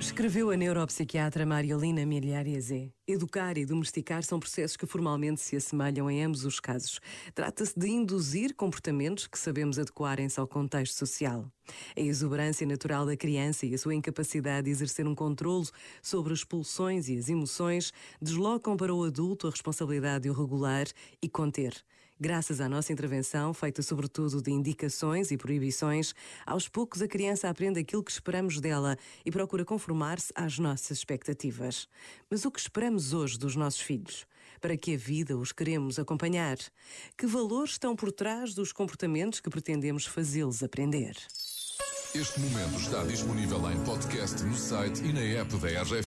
Escreveu a neuropsiquiatra Mariolina Miliariese. Educar e domesticar são processos que formalmente se assemelham em ambos os casos. Trata-se de induzir comportamentos que sabemos adequarem-se ao contexto social. A exuberância natural da criança e a sua incapacidade de exercer um controle sobre as pulsões e as emoções deslocam para o adulto a responsabilidade de o regular e conter. Graças à nossa intervenção, feita sobretudo de indicações e proibições, aos poucos a criança aprende aquilo que esperamos dela e procura conformar-se às nossas expectativas. Mas o que esperamos hoje dos nossos filhos? Para que a vida os queremos acompanhar? Que valores estão por trás dos comportamentos que pretendemos fazê-los aprender? Este momento está disponível em podcast no site e na app da RGF.